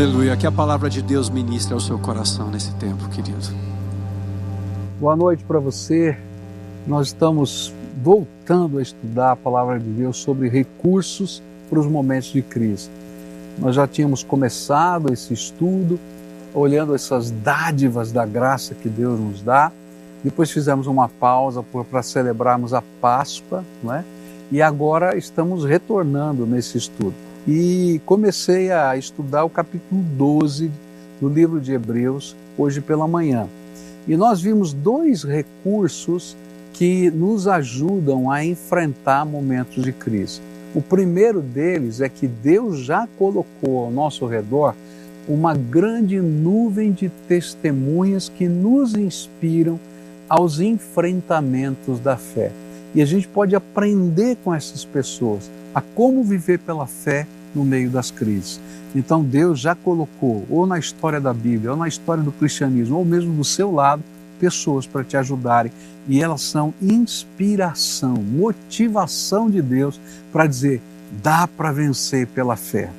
Aleluia. Que a palavra de Deus ministre ao seu coração nesse tempo, querido. Boa noite para você. Nós estamos voltando a estudar a palavra de Deus sobre recursos para os momentos de crise. Nós já tínhamos começado esse estudo olhando essas dádivas da graça que Deus nos dá. Depois fizemos uma pausa para celebrarmos a Páscoa, não é? E agora estamos retornando nesse estudo e comecei a estudar o capítulo 12 do livro de Hebreus hoje pela manhã. E nós vimos dois recursos que nos ajudam a enfrentar momentos de crise. O primeiro deles é que Deus já colocou ao nosso redor uma grande nuvem de testemunhas que nos inspiram aos enfrentamentos da fé. E a gente pode aprender com essas pessoas a como viver pela fé no meio das crises. Então Deus já colocou, ou na história da Bíblia, ou na história do cristianismo, ou mesmo do seu lado, pessoas para te ajudarem. E elas são inspiração, motivação de Deus para dizer: dá para vencer pela fé.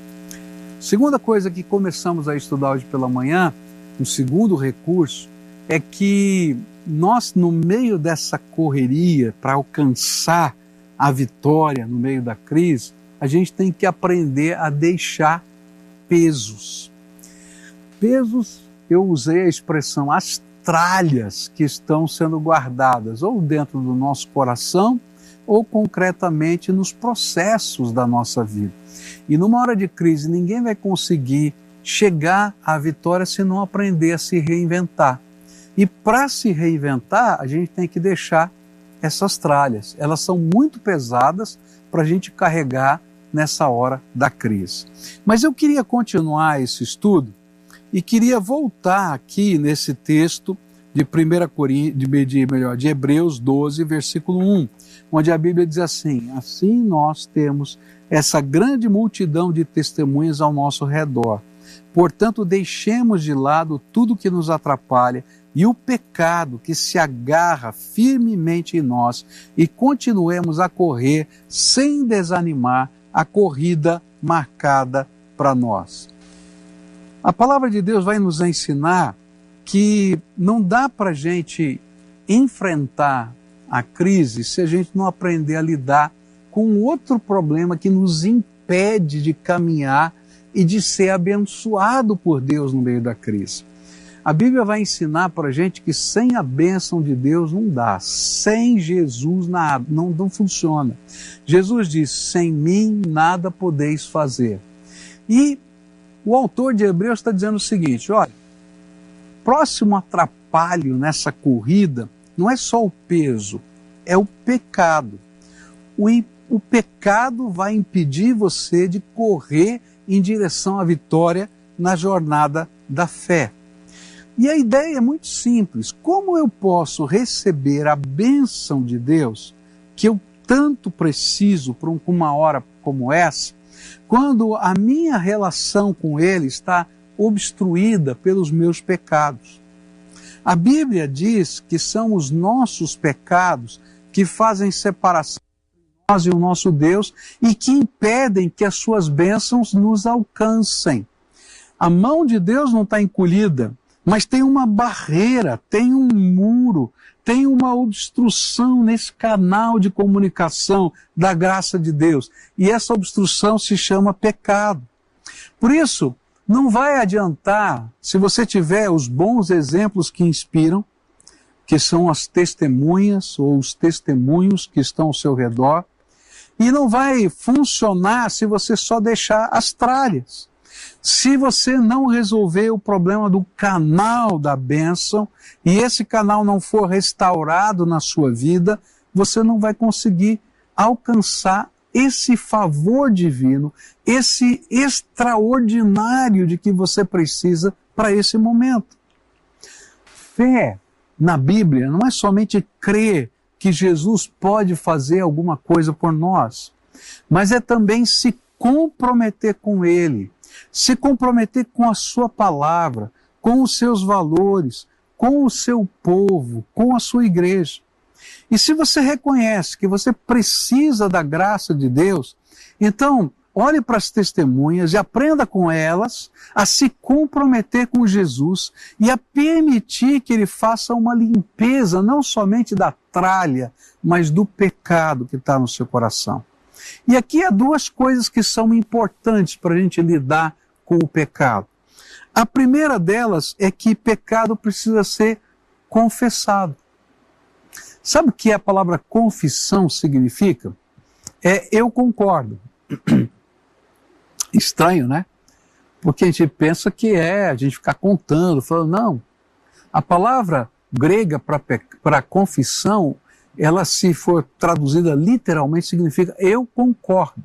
Segunda coisa que começamos a estudar hoje pela manhã, um segundo recurso, é que nós, no meio dessa correria para alcançar a vitória no meio da crise, a gente tem que aprender a deixar pesos. Pesos, eu usei a expressão as tralhas que estão sendo guardadas ou dentro do nosso coração ou concretamente nos processos da nossa vida. E numa hora de crise, ninguém vai conseguir chegar à vitória se não aprender a se reinventar. E para se reinventar, a gente tem que deixar essas tralhas. Elas são muito pesadas para a gente carregar nessa hora da crise. Mas eu queria continuar esse estudo e queria voltar aqui nesse texto de 1 Coríntios, de, melhor, de Hebreus 12, versículo 1, onde a Bíblia diz assim: Assim nós temos essa grande multidão de testemunhas ao nosso redor. Portanto, deixemos de lado tudo que nos atrapalha e o pecado que se agarra firmemente em nós e continuemos a correr sem desanimar a corrida marcada para nós. A palavra de Deus vai nos ensinar que não dá para a gente enfrentar a crise se a gente não aprender a lidar com outro problema que nos impede de caminhar e de ser abençoado por Deus no meio da crise. A Bíblia vai ensinar para gente que sem a bênção de Deus não dá, sem Jesus nada, não, não funciona. Jesus diz: sem mim nada podeis fazer. E o autor de Hebreus está dizendo o seguinte: olha, próximo atrapalho nessa corrida não é só o peso, é o pecado. O, o pecado vai impedir você de correr em direção à vitória na jornada da fé. E a ideia é muito simples: como eu posso receber a bênção de Deus, que eu tanto preciso para uma hora como essa, quando a minha relação com Ele está obstruída pelos meus pecados? A Bíblia diz que são os nossos pecados que fazem separação entre nós e o nosso Deus e que impedem que as suas bênçãos nos alcancem. A mão de Deus não está encolhida, mas tem uma barreira, tem um muro, tem uma obstrução nesse canal de comunicação da graça de Deus. E essa obstrução se chama pecado. Por isso, não vai adiantar se você tiver os bons exemplos que inspiram, que são as testemunhas ou os testemunhos que estão ao seu redor, e não vai funcionar se você só deixar as tralhas. Se você não resolver o problema do canal da bênção e esse canal não for restaurado na sua vida, você não vai conseguir alcançar esse favor divino, esse extraordinário de que você precisa para esse momento. Fé na Bíblia não é somente crer que Jesus pode fazer alguma coisa por nós, mas é também se comprometer com Ele se comprometer com a sua palavra, com os seus valores, com o seu povo, com a sua igreja. E se você reconhece que você precisa da graça de Deus, então olhe para as testemunhas e aprenda com elas a se comprometer com Jesus e a permitir que ele faça uma limpeza, não somente da tralha, mas do pecado que está no seu coração. E aqui há duas coisas que são importantes para a gente lidar com o pecado. A primeira delas é que pecado precisa ser confessado. Sabe o que a palavra confissão significa? É eu concordo. Estranho, né? Porque a gente pensa que é a gente ficar contando, falando, não. A palavra grega para confissão, ela se for traduzida literalmente, significa eu concordo.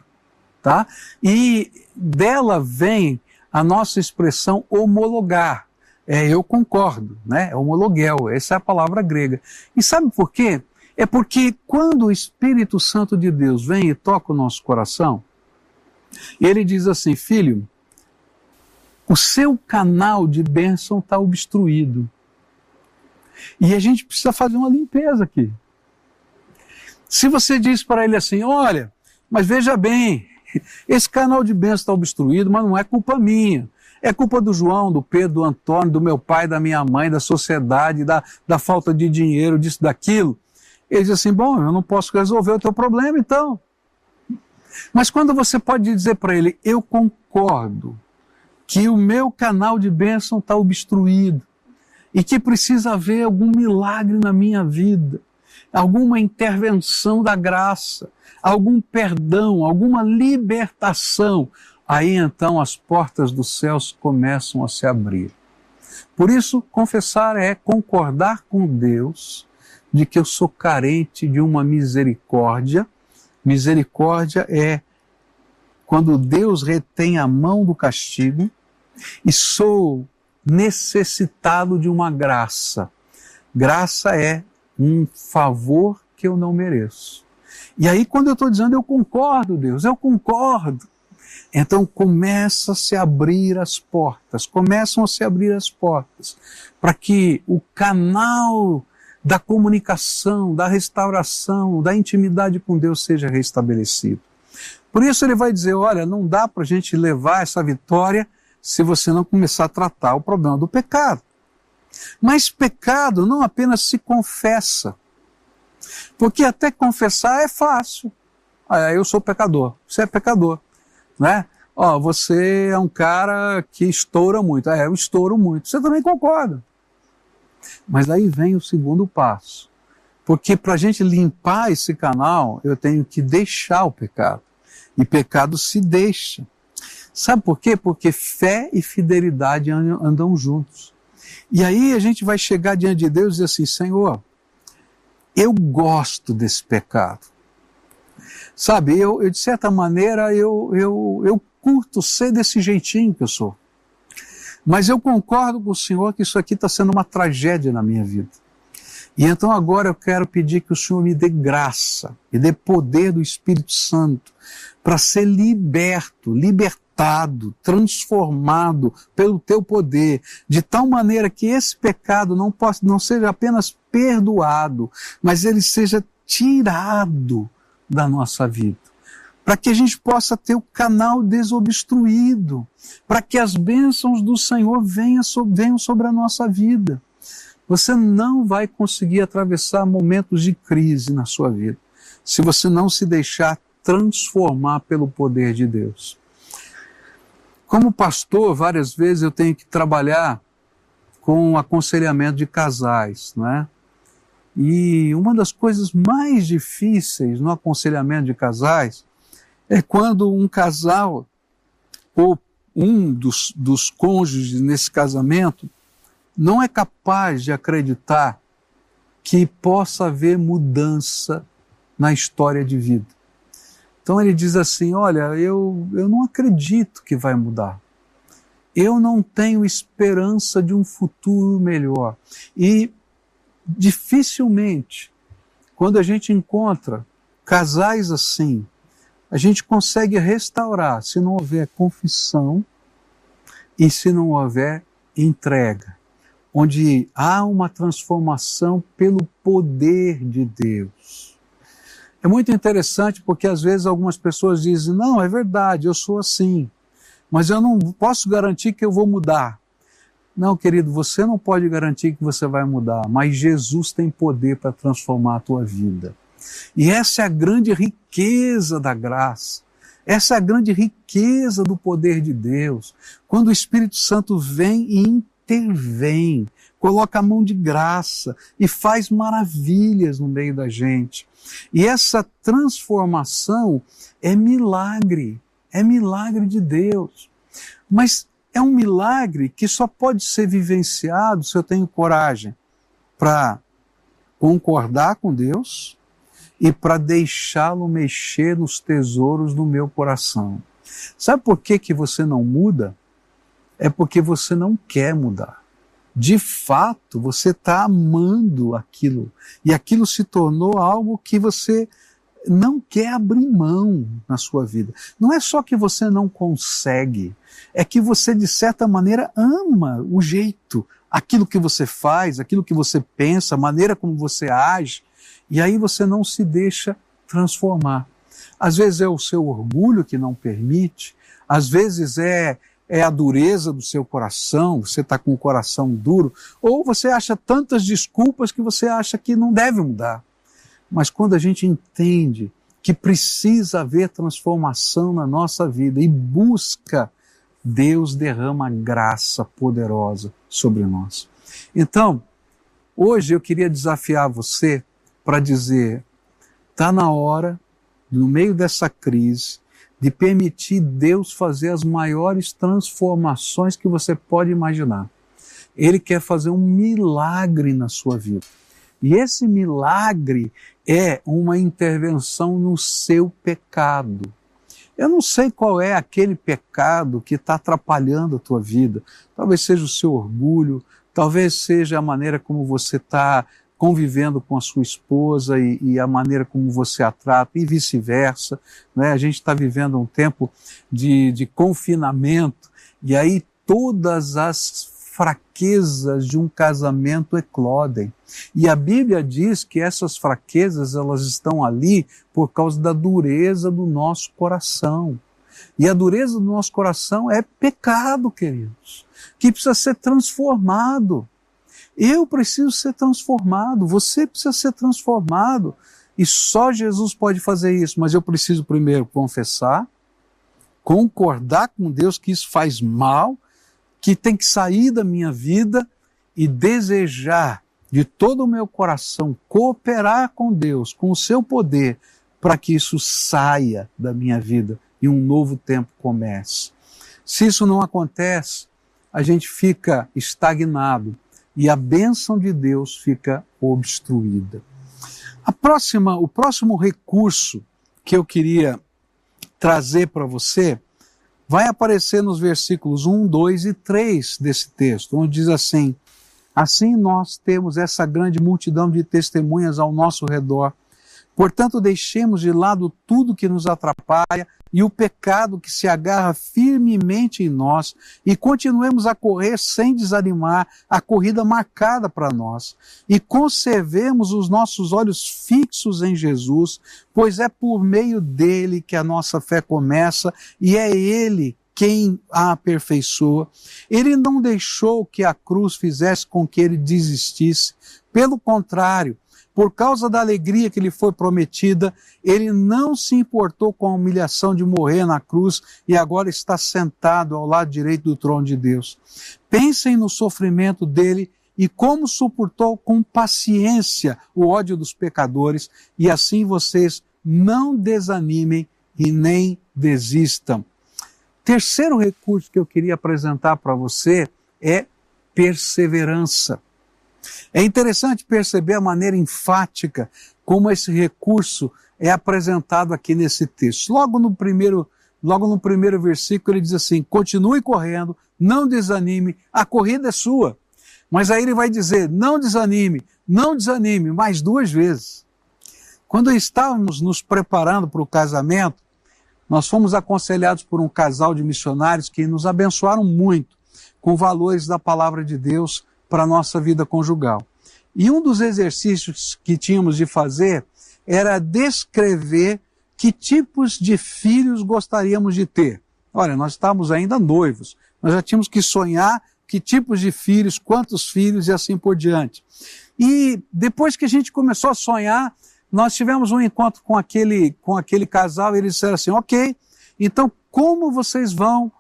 Tá? E dela vem a nossa expressão homologar. É eu concordo, né? É homologuel, essa é a palavra grega. E sabe por quê? É porque quando o Espírito Santo de Deus vem e toca o nosso coração, ele diz assim: Filho, o seu canal de bênção está obstruído. E a gente precisa fazer uma limpeza aqui. Se você diz para ele assim: Olha, mas veja bem, esse canal de bênção está obstruído, mas não é culpa minha. É culpa do João, do Pedro, do Antônio, do meu pai, da minha mãe, da sociedade, da, da falta de dinheiro, disso, daquilo. Ele diz assim: Bom, eu não posso resolver o teu problema, então. Mas quando você pode dizer para ele, eu concordo que o meu canal de bênção está obstruído e que precisa haver algum milagre na minha vida, alguma intervenção da graça, algum perdão, alguma libertação, aí então as portas dos céus começam a se abrir. Por isso, confessar é concordar com Deus de que eu sou carente de uma misericórdia Misericórdia é quando Deus retém a mão do castigo e sou necessitado de uma graça. Graça é um favor que eu não mereço. E aí, quando eu estou dizendo eu concordo, Deus, eu concordo, então começa a se abrir as portas, começam a se abrir as portas para que o canal da comunicação, da restauração, da intimidade com Deus seja restabelecido. Por isso ele vai dizer: olha, não dá para a gente levar essa vitória se você não começar a tratar o problema do pecado. Mas pecado não apenas se confessa, porque até confessar é fácil. Ah, eu sou pecador, você é pecador, né? Ó, você é um cara que estoura muito. É, eu estouro muito. Você também concorda. Mas aí vem o segundo passo. Porque para a gente limpar esse canal, eu tenho que deixar o pecado. E pecado se deixa. Sabe por quê? Porque fé e fidelidade andam juntos. E aí a gente vai chegar diante de Deus e dizer assim: Senhor, eu gosto desse pecado. Sabe, eu, eu de certa maneira, eu, eu, eu curto ser desse jeitinho que eu sou. Mas eu concordo com o Senhor que isso aqui está sendo uma tragédia na minha vida. E então agora eu quero pedir que o Senhor me dê graça e dê poder do Espírito Santo para ser liberto, libertado, transformado pelo teu poder, de tal maneira que esse pecado não, possa, não seja apenas perdoado, mas ele seja tirado da nossa vida para que a gente possa ter o canal desobstruído, para que as bênçãos do Senhor venham sobre a nossa vida. Você não vai conseguir atravessar momentos de crise na sua vida se você não se deixar transformar pelo poder de Deus. Como pastor, várias vezes eu tenho que trabalhar com aconselhamento de casais, não é? E uma das coisas mais difíceis no aconselhamento de casais é quando um casal ou um dos, dos cônjuges nesse casamento não é capaz de acreditar que possa haver mudança na história de vida. Então ele diz assim: Olha, eu, eu não acredito que vai mudar. Eu não tenho esperança de um futuro melhor. E dificilmente, quando a gente encontra casais assim, a gente consegue restaurar se não houver confissão e se não houver entrega, onde há uma transformação pelo poder de Deus. É muito interessante porque às vezes algumas pessoas dizem: não, é verdade, eu sou assim, mas eu não posso garantir que eu vou mudar. Não, querido, você não pode garantir que você vai mudar, mas Jesus tem poder para transformar a tua vida. E essa é a grande riqueza da graça. Essa é a grande riqueza do poder de Deus. Quando o Espírito Santo vem e intervém, coloca a mão de graça e faz maravilhas no meio da gente. E essa transformação é milagre, é milagre de Deus. Mas é um milagre que só pode ser vivenciado se eu tenho coragem para concordar com Deus e para deixá-lo mexer nos tesouros do meu coração. Sabe por que, que você não muda? É porque você não quer mudar. De fato, você está amando aquilo e aquilo se tornou algo que você não quer abrir mão na sua vida. Não é só que você não consegue, é que você, de certa maneira, ama o jeito, aquilo que você faz, aquilo que você pensa, a maneira como você age, e aí você não se deixa transformar. Às vezes é o seu orgulho que não permite, às vezes é é a dureza do seu coração, você está com o coração duro, ou você acha tantas desculpas que você acha que não deve mudar. Mas quando a gente entende que precisa haver transformação na nossa vida e busca, Deus derrama graça poderosa sobre nós. Então, hoje eu queria desafiar você para dizer: está na hora, no meio dessa crise, de permitir Deus fazer as maiores transformações que você pode imaginar. Ele quer fazer um milagre na sua vida. E esse milagre é uma intervenção no seu pecado. Eu não sei qual é aquele pecado que está atrapalhando a tua vida. Talvez seja o seu orgulho, talvez seja a maneira como você está convivendo com a sua esposa e, e, a maneira como você a trata e vice-versa. Né? A gente está vivendo um tempo de, de confinamento e aí todas as fraquezas de um casamento eclodem. E a Bíblia diz que essas fraquezas elas estão ali por causa da dureza do nosso coração. E a dureza do nosso coração é pecado, queridos, que precisa ser transformado. Eu preciso ser transformado, você precisa ser transformado. E só Jesus pode fazer isso, mas eu preciso primeiro confessar, concordar com Deus que isso faz mal, que tem que sair da minha vida e desejar de todo o meu coração cooperar com Deus, com o seu poder, para que isso saia da minha vida e um novo tempo comece. Se isso não acontece, a gente fica estagnado e a bênção de Deus fica obstruída. A próxima, o próximo recurso que eu queria trazer para você vai aparecer nos versículos 1, 2 e 3 desse texto, onde diz assim: Assim nós temos essa grande multidão de testemunhas ao nosso redor Portanto, deixemos de lado tudo que nos atrapalha e o pecado que se agarra firmemente em nós e continuemos a correr sem desanimar a corrida marcada para nós. E conservemos os nossos olhos fixos em Jesus, pois é por meio dele que a nossa fé começa e é ele quem a aperfeiçoa. Ele não deixou que a cruz fizesse com que ele desistisse. Pelo contrário, por causa da alegria que lhe foi prometida, ele não se importou com a humilhação de morrer na cruz e agora está sentado ao lado direito do trono de Deus. Pensem no sofrimento dele e como suportou com paciência o ódio dos pecadores, e assim vocês não desanimem e nem desistam. Terceiro recurso que eu queria apresentar para você é perseverança. É interessante perceber a maneira enfática como esse recurso é apresentado aqui nesse texto. Logo no primeiro, logo no primeiro versículo ele diz assim: "Continue correndo, não desanime, a corrida é sua". Mas aí ele vai dizer: "Não desanime, não desanime", mais duas vezes. Quando estávamos nos preparando para o casamento, nós fomos aconselhados por um casal de missionários que nos abençoaram muito com valores da palavra de Deus para a nossa vida conjugal. E um dos exercícios que tínhamos de fazer era descrever que tipos de filhos gostaríamos de ter. Olha, nós estávamos ainda noivos, nós já tínhamos que sonhar que tipos de filhos, quantos filhos e assim por diante. E depois que a gente começou a sonhar, nós tivemos um encontro com aquele, com aquele casal e eles disseram assim: ok, então como vocês vão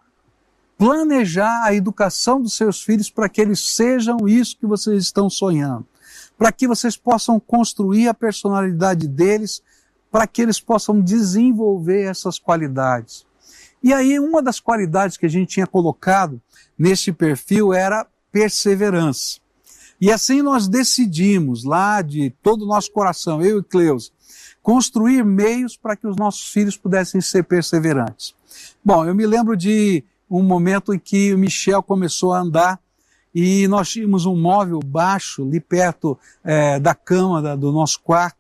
planejar a educação dos seus filhos para que eles sejam isso que vocês estão sonhando? Para que vocês possam construir a personalidade deles, para que eles possam desenvolver essas qualidades. E aí, uma das qualidades que a gente tinha colocado neste perfil era perseverança. E assim nós decidimos, lá de todo o nosso coração, eu e Cleus, construir meios para que os nossos filhos pudessem ser perseverantes. Bom, eu me lembro de um momento em que o Michel começou a andar e nós tínhamos um móvel baixo ali perto é, da cama da, do nosso quarto,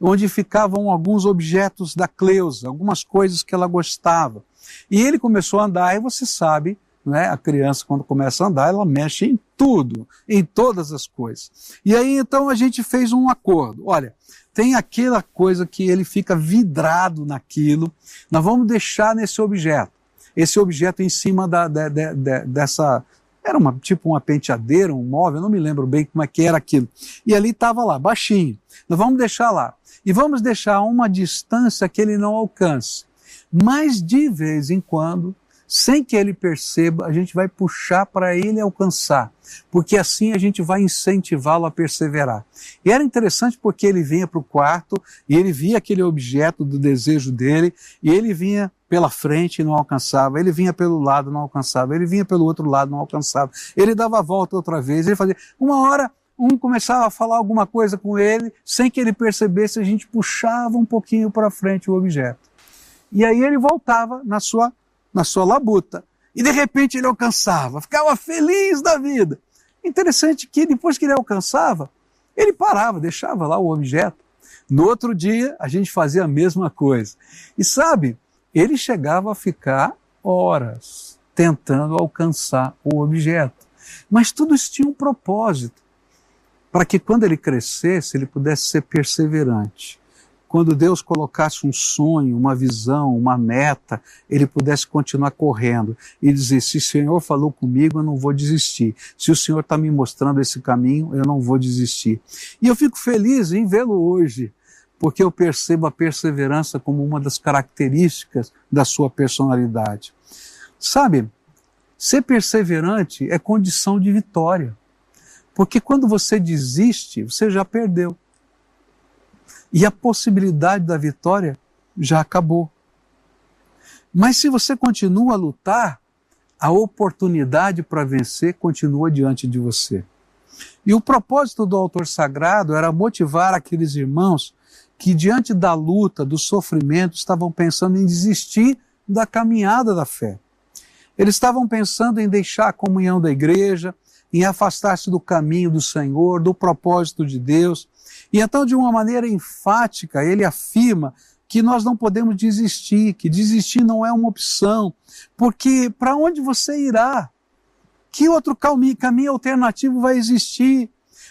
onde ficavam alguns objetos da Cleusa, algumas coisas que ela gostava. E ele começou a andar e você sabe né? A criança, quando começa a andar, ela mexe em tudo, em todas as coisas. E aí, então, a gente fez um acordo. Olha, tem aquela coisa que ele fica vidrado naquilo, nós vamos deixar nesse objeto. Esse objeto em cima da, da, da, dessa. Era uma, tipo uma penteadeira, um móvel, não me lembro bem como é que era aquilo. E ali estava lá, baixinho. Nós vamos deixar lá. E vamos deixar uma distância que ele não alcance. Mas de vez em quando sem que ele perceba, a gente vai puxar para ele alcançar, porque assim a gente vai incentivá-lo a perseverar. E era interessante porque ele vinha para o quarto e ele via aquele objeto do desejo dele e ele vinha pela frente e não alcançava, ele vinha pelo lado não alcançava, ele vinha pelo outro lado não alcançava, ele dava a volta outra vez, ele fazia. Uma hora um começava a falar alguma coisa com ele, sem que ele percebesse, a gente puxava um pouquinho para frente o objeto. E aí ele voltava na sua na sua labuta. E de repente ele alcançava, ficava feliz da vida. Interessante que depois que ele alcançava, ele parava, deixava lá o objeto. No outro dia, a gente fazia a mesma coisa. E sabe, ele chegava a ficar horas tentando alcançar o objeto. Mas tudo isso tinha um propósito, para que quando ele crescesse, ele pudesse ser perseverante quando Deus colocasse um sonho, uma visão, uma meta, ele pudesse continuar correndo e dizer: se o Senhor falou comigo, eu não vou desistir. Se o Senhor está me mostrando esse caminho, eu não vou desistir. E eu fico feliz em vê-lo hoje, porque eu percebo a perseverança como uma das características da sua personalidade. Sabe, ser perseverante é condição de vitória. Porque quando você desiste, você já perdeu. E a possibilidade da vitória já acabou. Mas se você continua a lutar, a oportunidade para vencer continua diante de você. E o propósito do autor sagrado era motivar aqueles irmãos que, diante da luta, do sofrimento, estavam pensando em desistir da caminhada da fé. Eles estavam pensando em deixar a comunhão da igreja, em afastar-se do caminho do Senhor, do propósito de Deus, e então, de uma maneira enfática, ele afirma que nós não podemos desistir, que desistir não é uma opção, porque para onde você irá? Que outro caminho, alternativo vai existir?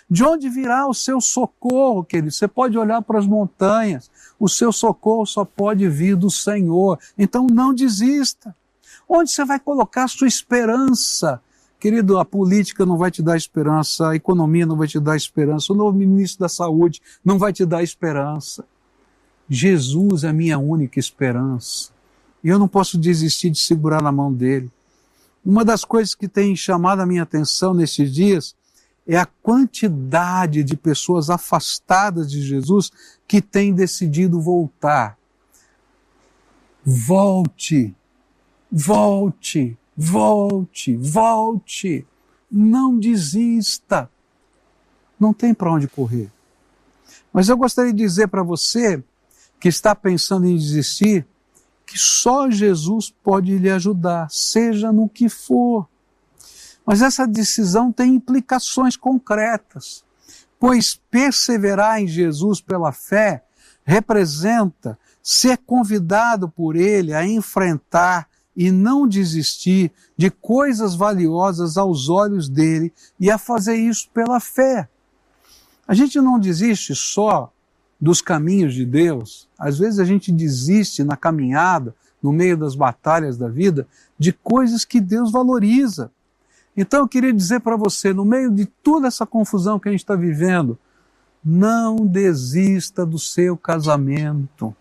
De onde virá o seu socorro, querido? Você pode olhar para as montanhas, o seu socorro só pode vir do Senhor. Então não desista. Onde você vai colocar a sua esperança? Querido, a política não vai te dar esperança, a economia não vai te dar esperança, o novo ministro da Saúde não vai te dar esperança. Jesus é a minha única esperança. E eu não posso desistir de segurar na mão dele. Uma das coisas que tem chamado a minha atenção nesses dias é a quantidade de pessoas afastadas de Jesus que têm decidido voltar. Volte, volte, Volte, volte, não desista. Não tem para onde correr. Mas eu gostaria de dizer para você que está pensando em desistir, que só Jesus pode lhe ajudar, seja no que for. Mas essa decisão tem implicações concretas, pois perseverar em Jesus pela fé representa ser convidado por Ele a enfrentar e não desistir de coisas valiosas aos olhos dele e a fazer isso pela fé. A gente não desiste só dos caminhos de Deus, às vezes a gente desiste na caminhada, no meio das batalhas da vida, de coisas que Deus valoriza. Então eu queria dizer para você, no meio de toda essa confusão que a gente está vivendo, não desista do seu casamento.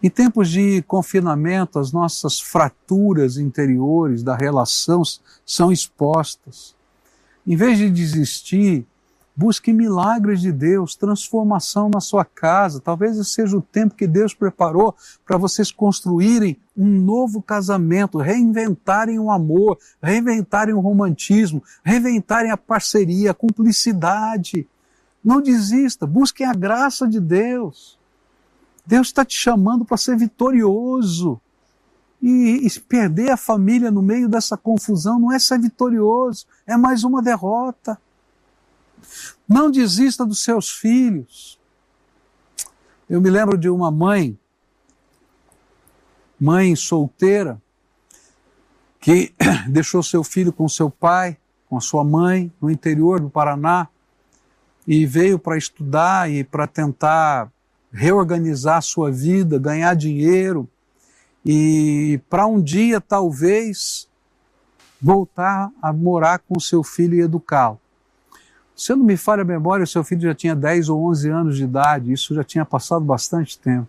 Em tempos de confinamento, as nossas fraturas interiores da relação são expostas. Em vez de desistir, busque milagres de Deus, transformação na sua casa. Talvez esse seja o tempo que Deus preparou para vocês construírem um novo casamento, reinventarem o amor, reinventarem o romantismo, reinventarem a parceria, a cumplicidade. Não desista, busquem a graça de Deus. Deus está te chamando para ser vitorioso. E, e, perder a família no meio dessa confusão não é ser vitorioso, é mais uma derrota. Não desista dos seus filhos. Eu me lembro de uma mãe, mãe solteira, que deixou seu filho com seu pai, com sua mãe, no interior do Paraná, e veio para estudar e para tentar reorganizar sua vida, ganhar dinheiro e para um dia talvez voltar a morar com seu filho e educá-lo. Se eu não me falha a memória, seu filho já tinha 10 ou 11 anos de idade, isso já tinha passado bastante tempo.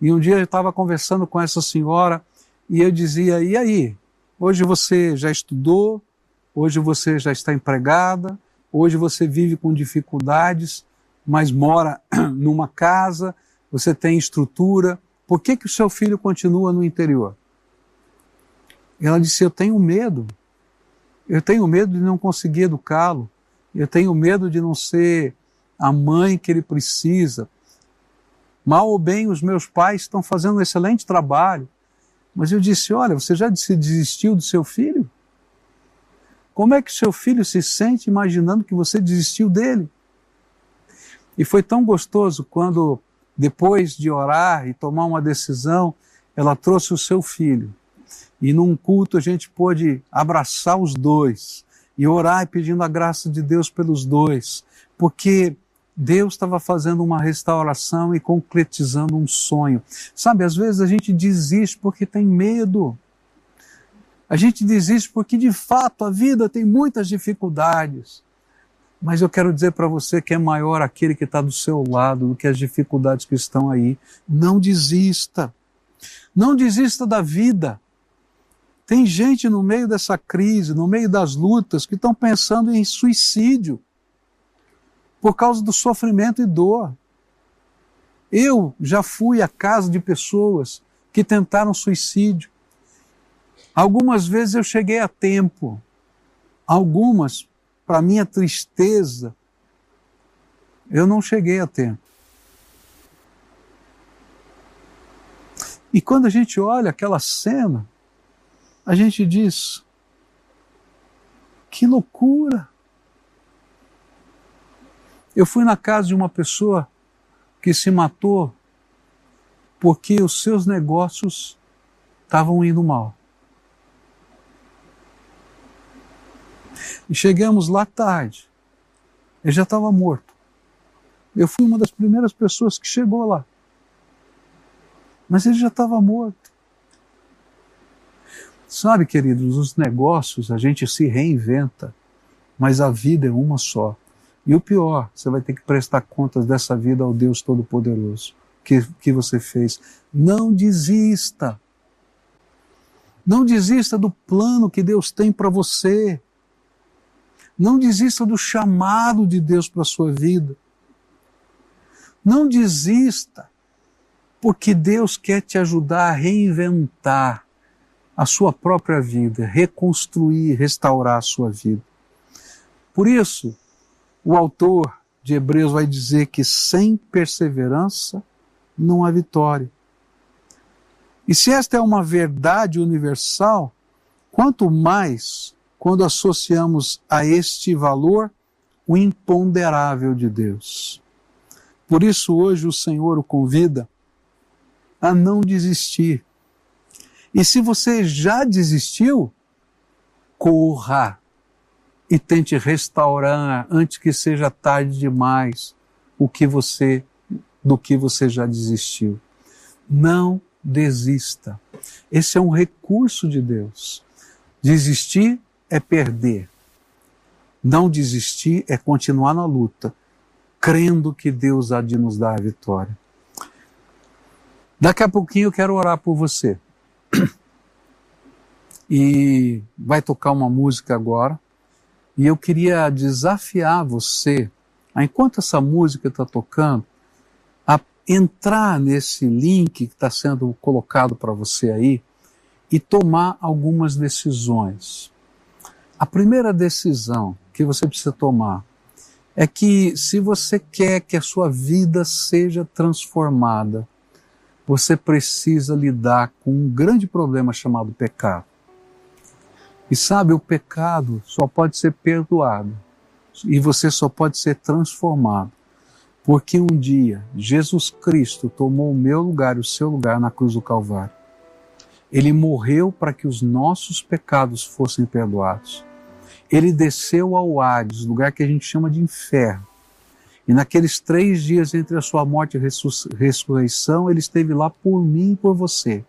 E um dia eu estava conversando com essa senhora e eu dizia: E aí? Hoje você já estudou? Hoje você já está empregada? Hoje você vive com dificuldades? Mas mora numa casa, você tem estrutura, por que, que o seu filho continua no interior? Ela disse: Eu tenho medo. Eu tenho medo de não conseguir educá-lo. Eu tenho medo de não ser a mãe que ele precisa. Mal ou bem, os meus pais estão fazendo um excelente trabalho. Mas eu disse: Olha, você já desistiu do seu filho? Como é que seu filho se sente imaginando que você desistiu dele? E foi tão gostoso quando, depois de orar e tomar uma decisão, ela trouxe o seu filho. E num culto a gente pôde abraçar os dois e orar pedindo a graça de Deus pelos dois, porque Deus estava fazendo uma restauração e concretizando um sonho. Sabe, às vezes a gente desiste porque tem medo. A gente desiste porque de fato a vida tem muitas dificuldades. Mas eu quero dizer para você que é maior aquele que está do seu lado do que as dificuldades que estão aí. Não desista. Não desista da vida. Tem gente no meio dessa crise, no meio das lutas, que estão pensando em suicídio por causa do sofrimento e dor. Eu já fui à casa de pessoas que tentaram suicídio. Algumas vezes eu cheguei a tempo, algumas para minha tristeza, eu não cheguei a tempo. E quando a gente olha aquela cena, a gente diz: que loucura! Eu fui na casa de uma pessoa que se matou porque os seus negócios estavam indo mal. E chegamos lá tarde. Ele já estava morto. Eu fui uma das primeiras pessoas que chegou lá. Mas ele já estava morto. Sabe, queridos, os negócios a gente se reinventa, mas a vida é uma só. E o pior, você vai ter que prestar contas dessa vida ao Deus Todo-Poderoso que, que você fez. Não desista. Não desista do plano que Deus tem para você. Não desista do chamado de Deus para a sua vida. Não desista, porque Deus quer te ajudar a reinventar a sua própria vida, reconstruir, restaurar a sua vida. Por isso, o autor de Hebreus vai dizer que sem perseverança não há vitória. E se esta é uma verdade universal, quanto mais quando associamos a este valor o imponderável de Deus. Por isso, hoje o Senhor o convida a não desistir. E se você já desistiu, corra e tente restaurar antes que seja tarde demais. o que você do que você já desistiu. Não desista. Esse é um recurso de Deus. Desistir é perder. Não desistir é continuar na luta, crendo que Deus há de nos dar a vitória. Daqui a pouquinho eu quero orar por você. E vai tocar uma música agora. E eu queria desafiar você, enquanto essa música está tocando, a entrar nesse link que está sendo colocado para você aí e tomar algumas decisões. A primeira decisão que você precisa tomar é que se você quer que a sua vida seja transformada, você precisa lidar com um grande problema chamado pecado. E sabe, o pecado só pode ser perdoado e você só pode ser transformado. Porque um dia Jesus Cristo tomou o meu lugar e o seu lugar na cruz do Calvário. Ele morreu para que os nossos pecados fossem perdoados. Ele desceu ao Hades, lugar que a gente chama de inferno. E naqueles três dias entre a sua morte e ressurreição, ele esteve lá por mim e por você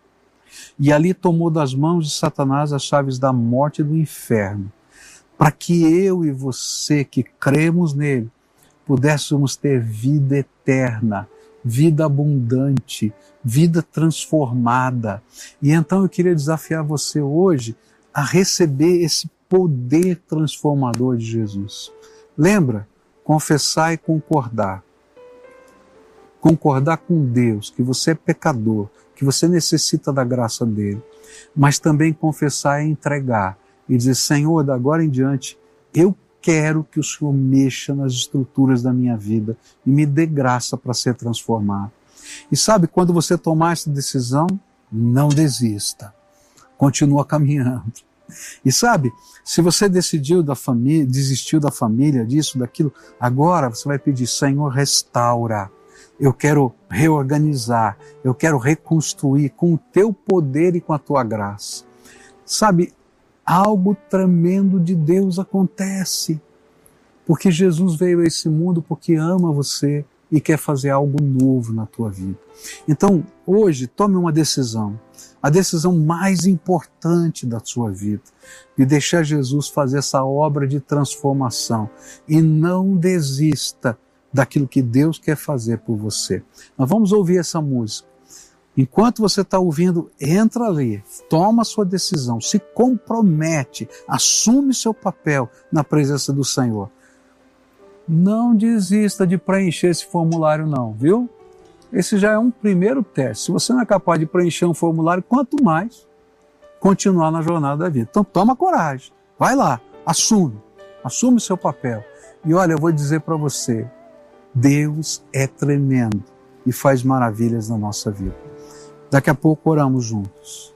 e ali tomou das mãos de Satanás as chaves da morte e do inferno, para que eu e você que cremos nele pudéssemos ter vida eterna, vida abundante, vida transformada. E então eu queria desafiar você hoje a receber esse poder transformador de Jesus. Lembra? Confessar e concordar. Concordar com Deus que você é pecador, que você necessita da graça dele, mas também confessar e entregar e dizer: Senhor, da agora em diante, eu quero que o Senhor mexa nas estruturas da minha vida e me dê graça para ser transformado. E sabe, quando você tomar essa decisão, não desista. Continua caminhando. E sabe, se você decidiu da família, desistiu da família, disso, daquilo, agora você vai pedir, Senhor, restaura eu quero reorganizar, eu quero reconstruir com o teu poder e com a tua graça. Sabe, algo tremendo de Deus acontece. Porque Jesus veio a esse mundo porque ama você e quer fazer algo novo na tua vida. Então, hoje, tome uma decisão, a decisão mais importante da sua vida, de deixar Jesus fazer essa obra de transformação e não desista daquilo que Deus quer fazer por você. Nós vamos ouvir essa música. Enquanto você está ouvindo, entra ali, toma sua decisão, se compromete, assume seu papel na presença do Senhor. Não desista de preencher esse formulário, não, viu? Esse já é um primeiro teste. Se você não é capaz de preencher um formulário, quanto mais continuar na jornada da vida. Então toma coragem, vai lá, assume, assume o seu papel. E olha, eu vou dizer para você, Deus é tremendo e faz maravilhas na nossa vida. Daqui a pouco oramos juntos.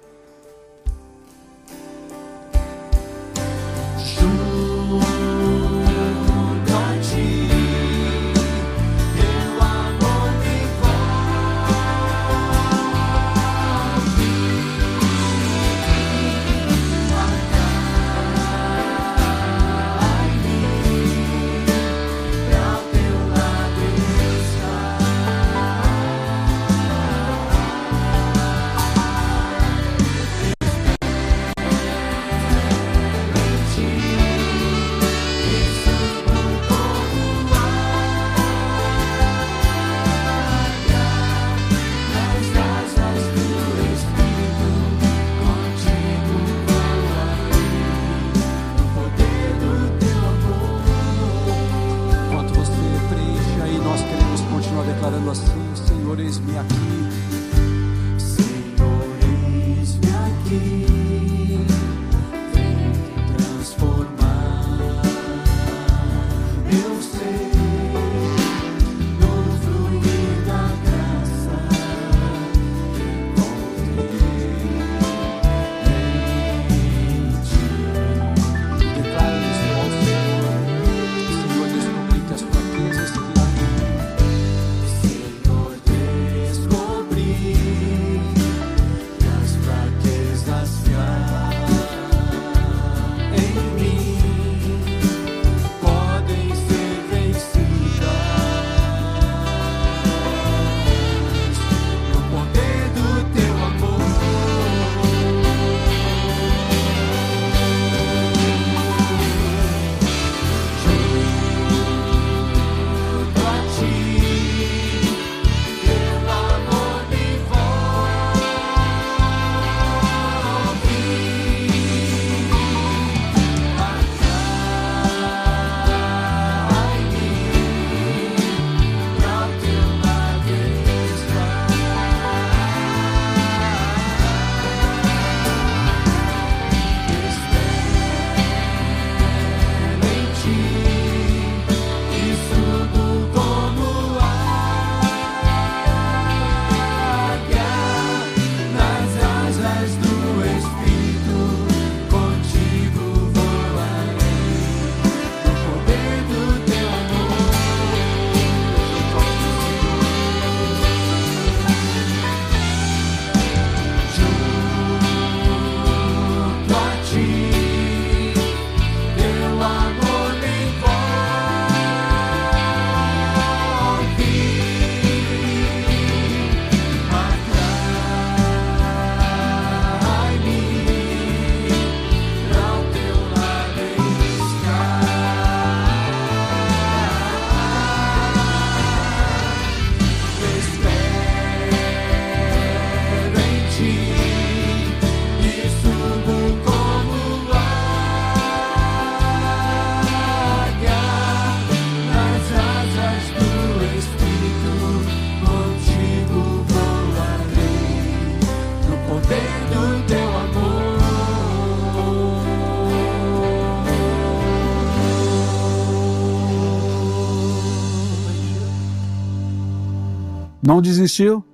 Não desistiu?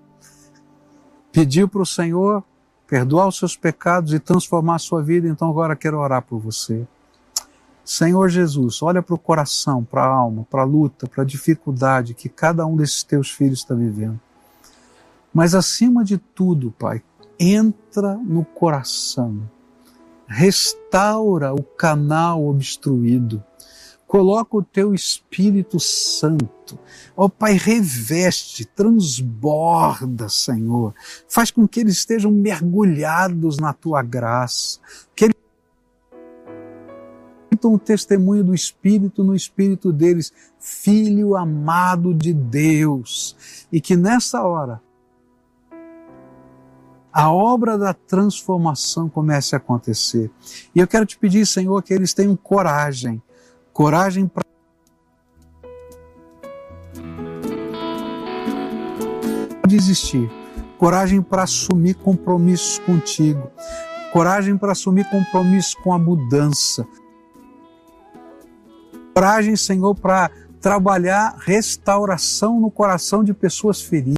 Pediu para o Senhor perdoar os seus pecados e transformar a sua vida, então agora quero orar por você. Senhor Jesus, olha para o coração, para a alma, para a luta, para a dificuldade que cada um desses teus filhos está vivendo. Mas acima de tudo, Pai, entra no coração, restaura o canal obstruído, coloca o teu Espírito Santo. Ó oh, Pai, reveste, transborda, Senhor. Faz com que eles estejam mergulhados na tua graça, que eles sintam o testemunho do Espírito no Espírito deles, Filho amado de Deus, e que nessa hora a obra da transformação comece a acontecer. E eu quero te pedir, Senhor, que eles tenham coragem coragem para desistir, coragem para assumir compromissos contigo, coragem para assumir compromissos com a mudança, coragem, Senhor, para trabalhar restauração no coração de pessoas feridas.